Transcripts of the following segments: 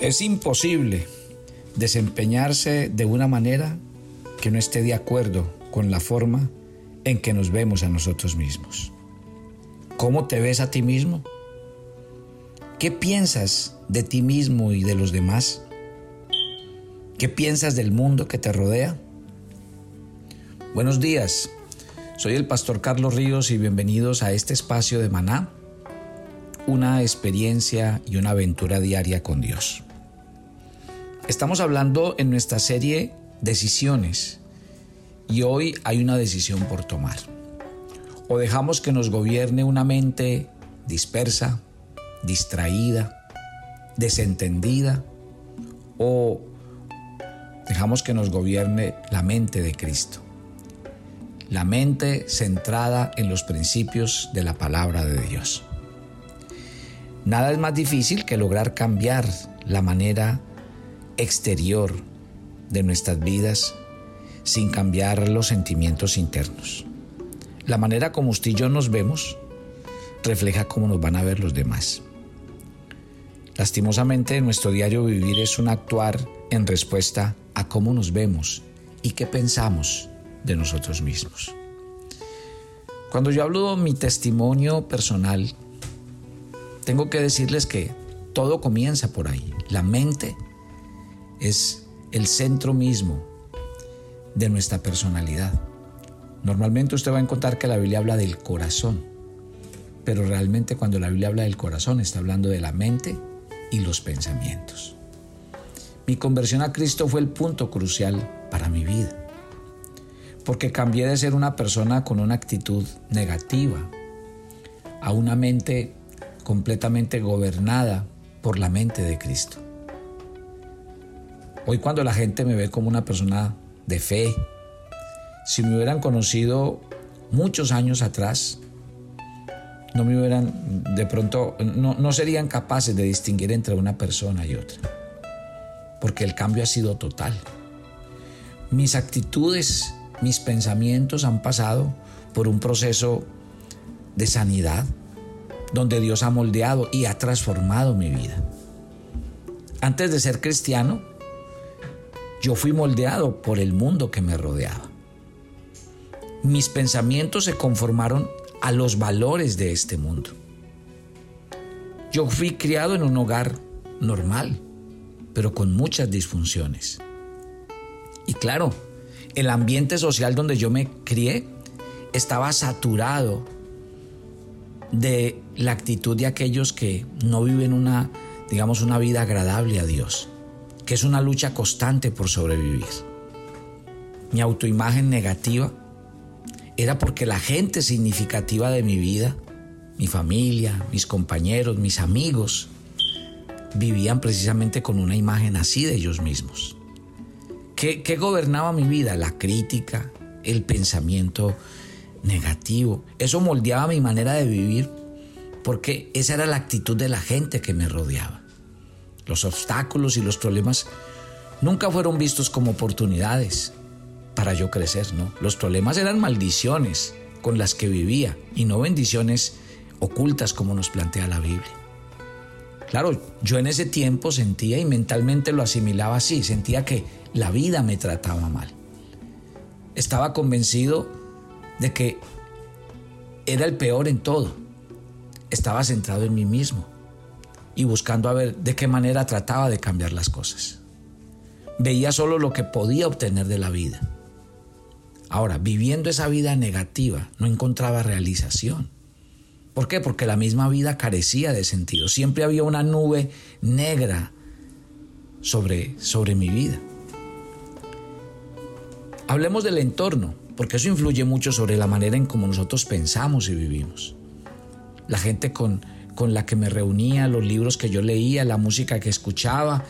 Es imposible desempeñarse de una manera que no esté de acuerdo con la forma en que nos vemos a nosotros mismos. ¿Cómo te ves a ti mismo? ¿Qué piensas de ti mismo y de los demás? ¿Qué piensas del mundo que te rodea? Buenos días, soy el pastor Carlos Ríos y bienvenidos a este espacio de Maná, una experiencia y una aventura diaria con Dios. Estamos hablando en nuestra serie Decisiones y hoy hay una decisión por tomar. O dejamos que nos gobierne una mente dispersa, distraída, desentendida, o dejamos que nos gobierne la mente de Cristo. La mente centrada en los principios de la palabra de Dios. Nada es más difícil que lograr cambiar la manera exterior de nuestras vidas sin cambiar los sentimientos internos. La manera como usted y yo nos vemos refleja cómo nos van a ver los demás. Lastimosamente, nuestro diario vivir es un actuar en respuesta a cómo nos vemos y qué pensamos de nosotros mismos. Cuando yo hablo de mi testimonio personal, tengo que decirles que todo comienza por ahí. La mente es el centro mismo de nuestra personalidad. Normalmente usted va a encontrar que la Biblia habla del corazón, pero realmente cuando la Biblia habla del corazón está hablando de la mente y los pensamientos. Mi conversión a Cristo fue el punto crucial para mi vida, porque cambié de ser una persona con una actitud negativa a una mente completamente gobernada por la mente de Cristo. Hoy cuando la gente me ve como una persona de fe, si me hubieran conocido muchos años atrás, no me hubieran, de pronto, no, no serían capaces de distinguir entre una persona y otra, porque el cambio ha sido total. Mis actitudes, mis pensamientos han pasado por un proceso de sanidad, donde Dios ha moldeado y ha transformado mi vida. Antes de ser cristiano, yo fui moldeado por el mundo que me rodeaba. Mis pensamientos se conformaron a los valores de este mundo. Yo fui criado en un hogar normal, pero con muchas disfunciones. Y claro, el ambiente social donde yo me crié estaba saturado de la actitud de aquellos que no viven una, digamos, una vida agradable a Dios que es una lucha constante por sobrevivir. Mi autoimagen negativa era porque la gente significativa de mi vida, mi familia, mis compañeros, mis amigos, vivían precisamente con una imagen así de ellos mismos. ¿Qué, ¿Qué, gobernaba mi vida? La crítica, el pensamiento negativo. Eso moldeaba mi manera de vivir porque esa era la actitud de la gente que me rodeaba. Los obstáculos y los problemas nunca fueron vistos como oportunidades para yo crecer, ¿no? Los problemas eran maldiciones con las que vivía y no bendiciones ocultas como nos plantea la Biblia. Claro, yo en ese tiempo sentía y mentalmente lo asimilaba así, sentía que la vida me trataba mal. Estaba convencido de que era el peor en todo. Estaba centrado en mí mismo y buscando a ver de qué manera trataba de cambiar las cosas. Veía solo lo que podía obtener de la vida. Ahora, viviendo esa vida negativa, no encontraba realización. ¿Por qué? Porque la misma vida carecía de sentido. Siempre había una nube negra sobre, sobre mi vida. Hablemos del entorno, porque eso influye mucho sobre la manera en cómo nosotros pensamos y vivimos. La gente con con la que me reunía, los libros que yo leía, la música que escuchaba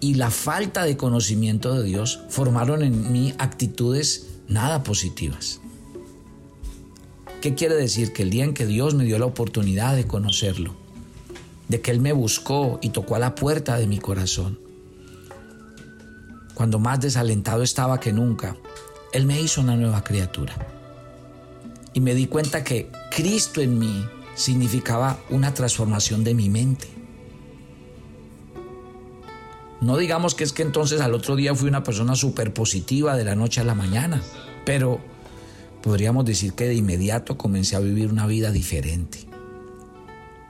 y la falta de conocimiento de Dios formaron en mí actitudes nada positivas. ¿Qué quiere decir? Que el día en que Dios me dio la oportunidad de conocerlo, de que Él me buscó y tocó a la puerta de mi corazón, cuando más desalentado estaba que nunca, Él me hizo una nueva criatura. Y me di cuenta que Cristo en mí significaba una transformación de mi mente. No digamos que es que entonces al otro día fui una persona súper positiva de la noche a la mañana, pero podríamos decir que de inmediato comencé a vivir una vida diferente.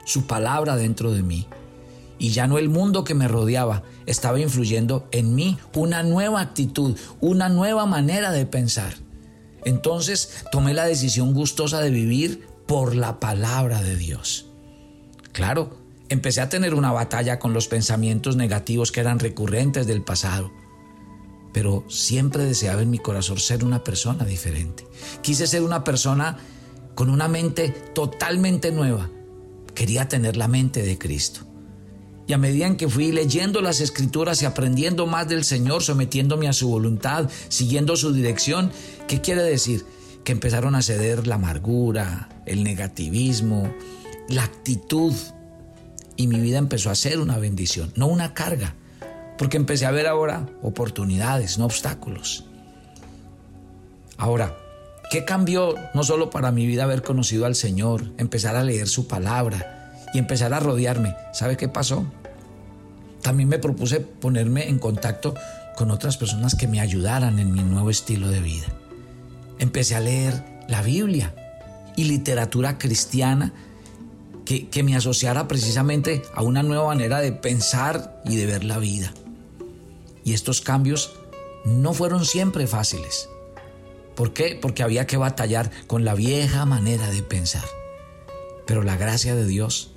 Su palabra dentro de mí y ya no el mundo que me rodeaba estaba influyendo en mí una nueva actitud, una nueva manera de pensar. Entonces tomé la decisión gustosa de vivir por la palabra de Dios. Claro, empecé a tener una batalla con los pensamientos negativos que eran recurrentes del pasado. Pero siempre deseaba en mi corazón ser una persona diferente. Quise ser una persona con una mente totalmente nueva. Quería tener la mente de Cristo. Y a medida que fui leyendo las escrituras y aprendiendo más del Señor, sometiéndome a su voluntad, siguiendo su dirección, ¿qué quiere decir? Que empezaron a ceder la amargura, el negativismo, la actitud y mi vida empezó a ser una bendición, no una carga, porque empecé a ver ahora oportunidades, no obstáculos. Ahora, ¿qué cambió no solo para mi vida haber conocido al Señor, empezar a leer su palabra y empezar a rodearme? ¿Sabe qué pasó? También me propuse ponerme en contacto con otras personas que me ayudaran en mi nuevo estilo de vida. Empecé a leer la Biblia y literatura cristiana que, me asociara precisamente a una nueva manera de pensar y de ver la vida. Y estos cambios no fueron siempre fáciles. ¿Por qué? Porque había que batallar con la vieja manera de pensar. Pero la gracia de Dios,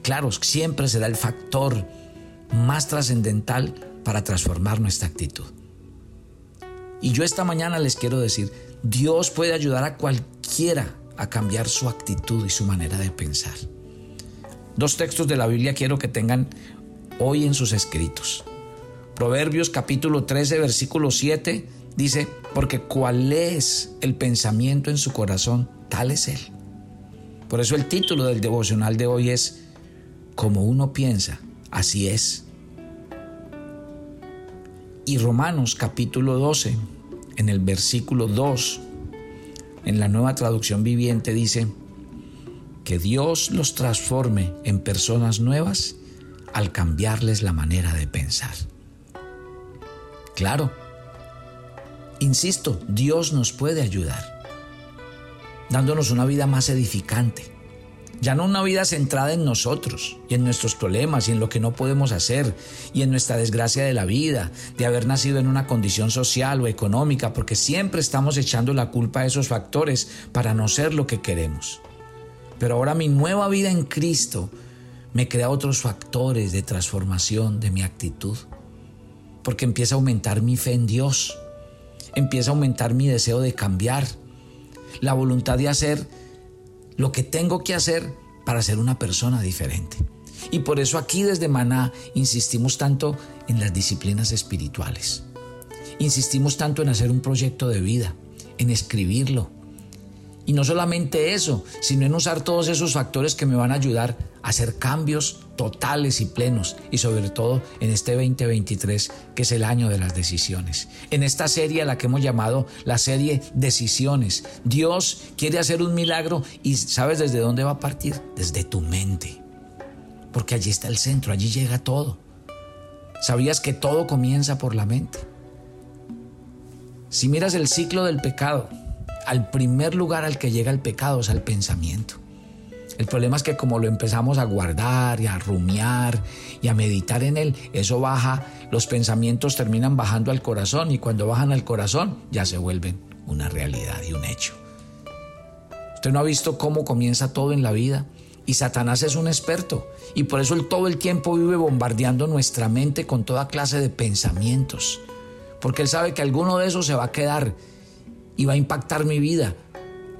claro, siempre será el factor más trascendental para transformar nuestra actitud. Y yo esta mañana les quiero decir, Dios puede ayudar a cualquiera a cambiar su actitud y su manera de pensar. Dos textos de la Biblia quiero que tengan hoy en sus escritos. Proverbios capítulo 13, versículo 7 dice, porque cuál es el pensamiento en su corazón, tal es él. Por eso el título del devocional de hoy es, como uno piensa, así es. Y Romanos capítulo 12, en el versículo 2, en la nueva traducción viviente dice, que Dios los transforme en personas nuevas al cambiarles la manera de pensar. Claro, insisto, Dios nos puede ayudar, dándonos una vida más edificante, ya no una vida centrada en nosotros y en nuestros problemas y en lo que no podemos hacer y en nuestra desgracia de la vida, de haber nacido en una condición social o económica, porque siempre estamos echando la culpa a esos factores para no ser lo que queremos. Pero ahora mi nueva vida en Cristo me crea otros factores de transformación de mi actitud. Porque empieza a aumentar mi fe en Dios. Empieza a aumentar mi deseo de cambiar. La voluntad de hacer lo que tengo que hacer para ser una persona diferente. Y por eso aquí desde Maná insistimos tanto en las disciplinas espirituales. Insistimos tanto en hacer un proyecto de vida, en escribirlo, y no solamente eso, sino en usar todos esos factores que me van a ayudar a hacer cambios totales y plenos y sobre todo en este 2023 que es el año de las decisiones. En esta serie a la que hemos llamado la serie Decisiones, Dios quiere hacer un milagro y ¿sabes desde dónde va a partir? Desde tu mente. Porque allí está el centro, allí llega todo. ¿Sabías que todo comienza por la mente? Si miras el ciclo del pecado, al primer lugar al que llega el pecado es al pensamiento. El problema es que como lo empezamos a guardar y a rumiar y a meditar en él, eso baja, los pensamientos terminan bajando al corazón y cuando bajan al corazón ya se vuelven una realidad y un hecho. Usted no ha visto cómo comienza todo en la vida y Satanás es un experto y por eso él todo el tiempo vive bombardeando nuestra mente con toda clase de pensamientos, porque él sabe que alguno de esos se va a quedar y va a impactar mi vida.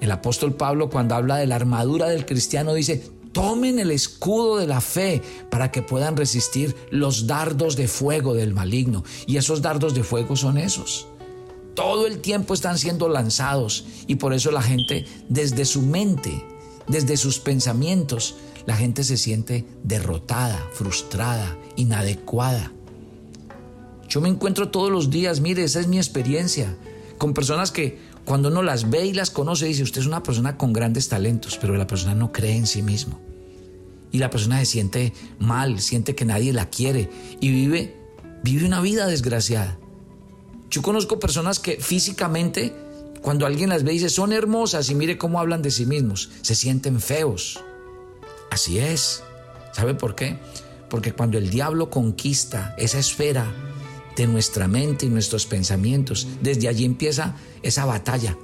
El apóstol Pablo cuando habla de la armadura del cristiano dice, tomen el escudo de la fe para que puedan resistir los dardos de fuego del maligno. Y esos dardos de fuego son esos. Todo el tiempo están siendo lanzados y por eso la gente desde su mente, desde sus pensamientos, la gente se siente derrotada, frustrada, inadecuada. Yo me encuentro todos los días, mire, esa es mi experiencia con personas que cuando uno las ve y las conoce, dice, usted es una persona con grandes talentos, pero la persona no cree en sí mismo. Y la persona se siente mal, siente que nadie la quiere y vive vive una vida desgraciada. Yo conozco personas que físicamente, cuando alguien las ve, dice, son hermosas y mire cómo hablan de sí mismos, se sienten feos. Así es. ¿Sabe por qué? Porque cuando el diablo conquista esa esfera de nuestra mente y nuestros pensamientos, desde allí empieza esa batalla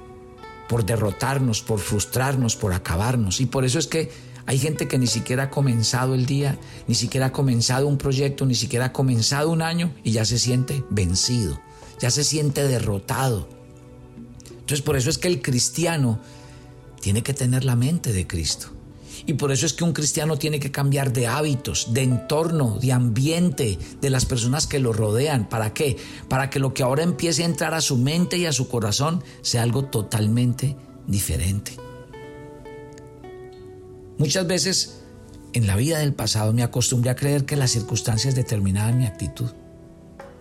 por derrotarnos, por frustrarnos, por acabarnos. Y por eso es que hay gente que ni siquiera ha comenzado el día, ni siquiera ha comenzado un proyecto, ni siquiera ha comenzado un año y ya se siente vencido, ya se siente derrotado. Entonces por eso es que el cristiano tiene que tener la mente de Cristo. Y por eso es que un cristiano tiene que cambiar de hábitos, de entorno, de ambiente, de las personas que lo rodean. ¿Para qué? Para que lo que ahora empiece a entrar a su mente y a su corazón sea algo totalmente diferente. Muchas veces en la vida del pasado me acostumbré a creer que las circunstancias determinaban mi actitud.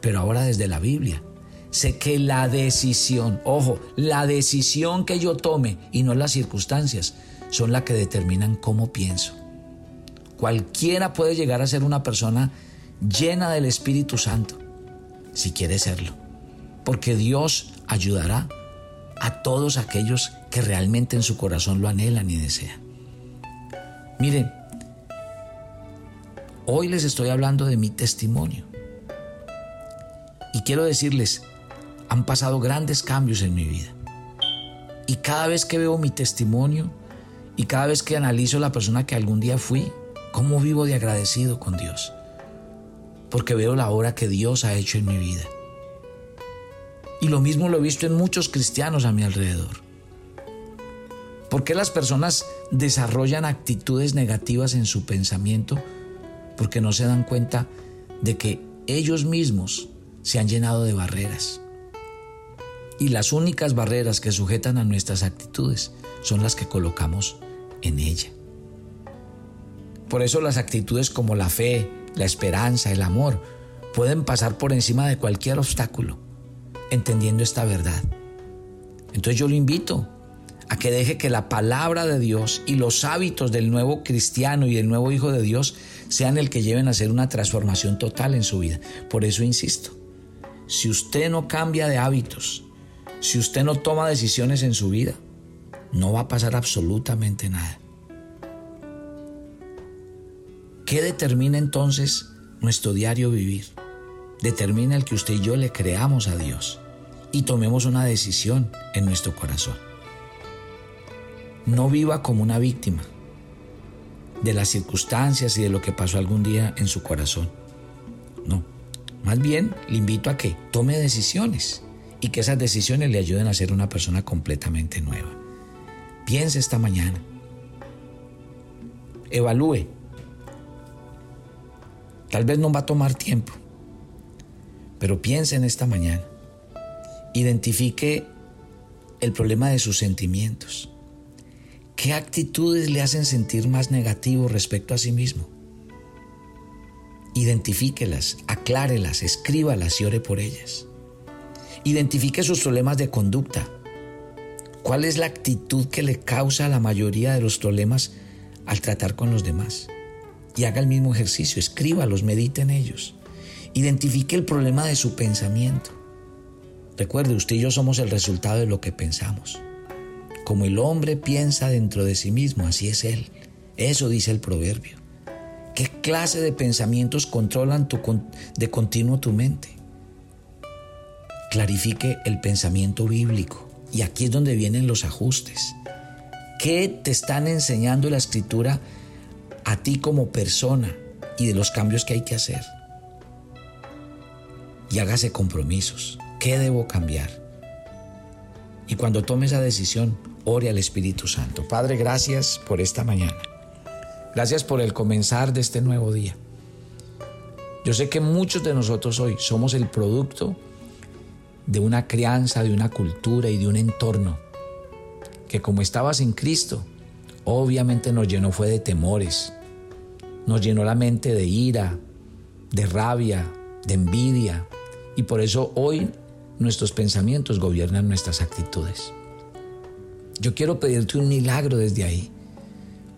Pero ahora desde la Biblia sé que la decisión, ojo, la decisión que yo tome y no las circunstancias son las que determinan cómo pienso. Cualquiera puede llegar a ser una persona llena del Espíritu Santo, si quiere serlo, porque Dios ayudará a todos aquellos que realmente en su corazón lo anhelan y desean. Miren, hoy les estoy hablando de mi testimonio. Y quiero decirles, han pasado grandes cambios en mi vida. Y cada vez que veo mi testimonio y cada vez que analizo la persona que algún día fui, cómo vivo de agradecido con Dios. Porque veo la obra que Dios ha hecho en mi vida. Y lo mismo lo he visto en muchos cristianos a mi alrededor. ¿Por qué las personas desarrollan actitudes negativas en su pensamiento? Porque no se dan cuenta de que ellos mismos se han llenado de barreras. Y las únicas barreras que sujetan a nuestras actitudes son las que colocamos en ella. Por eso las actitudes como la fe, la esperanza, el amor, pueden pasar por encima de cualquier obstáculo, entendiendo esta verdad. Entonces yo lo invito a que deje que la palabra de Dios y los hábitos del nuevo cristiano y del nuevo hijo de Dios sean el que lleven a hacer una transformación total en su vida. Por eso insisto, si usted no cambia de hábitos, si usted no toma decisiones en su vida, no va a pasar absolutamente nada. ¿Qué determina entonces nuestro diario vivir? Determina el que usted y yo le creamos a Dios y tomemos una decisión en nuestro corazón. No viva como una víctima de las circunstancias y de lo que pasó algún día en su corazón. No, más bien le invito a que tome decisiones y que esas decisiones le ayuden a ser una persona completamente nueva. Piense esta mañana. Evalúe. Tal vez no va a tomar tiempo, pero piense en esta mañana. Identifique el problema de sus sentimientos ¿Qué actitudes le hacen sentir más negativo respecto a sí mismo? Identifíquelas, aclárelas, escríbalas y ore por ellas. Identifique sus problemas de conducta. ¿Cuál es la actitud que le causa la mayoría de los problemas al tratar con los demás? Y haga el mismo ejercicio, escríbalos, medite en ellos. Identifique el problema de su pensamiento. Recuerde, usted y yo somos el resultado de lo que pensamos. Como el hombre piensa dentro de sí mismo, así es él. Eso dice el proverbio. ¿Qué clase de pensamientos controlan de continuo tu mente? Clarifique el pensamiento bíblico. Y aquí es donde vienen los ajustes. ¿Qué te están enseñando la escritura a ti como persona y de los cambios que hay que hacer? Y hágase compromisos. ¿Qué debo cambiar? Y cuando tome esa decisión, ore al Espíritu Santo. Padre, gracias por esta mañana. Gracias por el comenzar de este nuevo día. Yo sé que muchos de nosotros hoy somos el producto de una crianza, de una cultura y de un entorno que como estabas en Cristo, obviamente nos llenó fue de temores, nos llenó la mente de ira, de rabia, de envidia, y por eso hoy nuestros pensamientos gobiernan nuestras actitudes. Yo quiero pedirte un milagro desde ahí,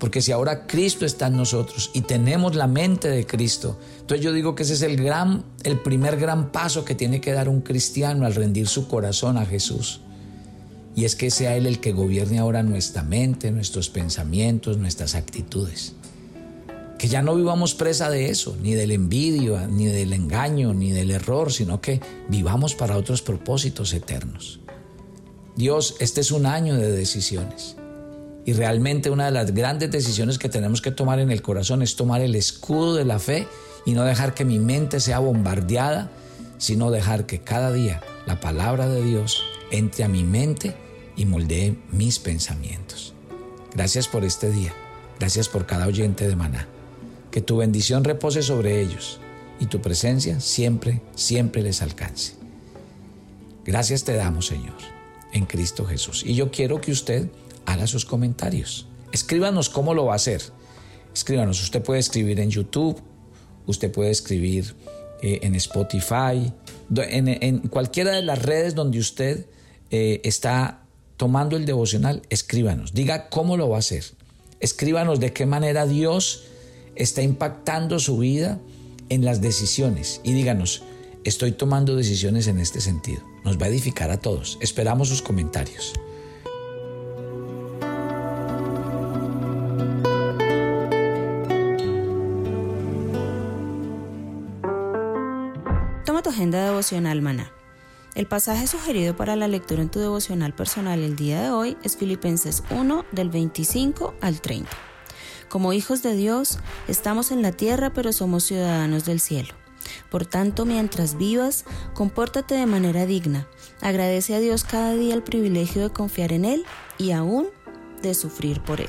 Porque si ahora Cristo está en nosotros y tenemos la mente de Cristo, entonces yo digo que ese es el gran el primer gran paso que tiene que dar un cristiano al rendir su corazón a Jesús. Y es que sea él el que gobierne ahora nuestra mente, nuestros pensamientos, nuestras actitudes. Que ya no vivamos presa de eso, ni del envidio, ni del engaño, ni del error, sino que vivamos para otros propósitos eternos. Dios, este es un año de decisiones. Y realmente una de las grandes decisiones que tenemos que tomar en el corazón es tomar el escudo de la fe y no dejar que mi mente sea bombardeada, sino dejar que cada día la palabra de Dios entre a mi mente y moldee mis pensamientos. Gracias por este día. Gracias por cada oyente de Maná. Que tu bendición repose sobre ellos y tu presencia siempre, siempre les alcance. Gracias te damos, Señor, en Cristo Jesús. Y yo quiero que usted haga sus comentarios. Escríbanos cómo lo va a hacer. Escríbanos, usted puede escribir en YouTube, usted puede escribir eh, en Spotify, en, cualquiera de las redes donde usted eh, está tomando el devocional, escríbanos, diga cómo lo va a hacer. Escríbanos de qué manera Dios está impactando su vida en las decisiones y díganos, estoy tomando decisiones en este sentido. Nos va a edificar a todos. Esperamos sus comentarios. Agenda devocional maná. El pasaje sugerido para la lectura en tu devocional personal el día de hoy es Filipenses 1 del 25 al 30. Como hijos de Dios, estamos en la tierra pero somos ciudadanos del cielo. Por tanto, mientras vivas, compórtate de manera digna. Agradece a Dios cada día el privilegio de confiar en Él y aún de sufrir por Él.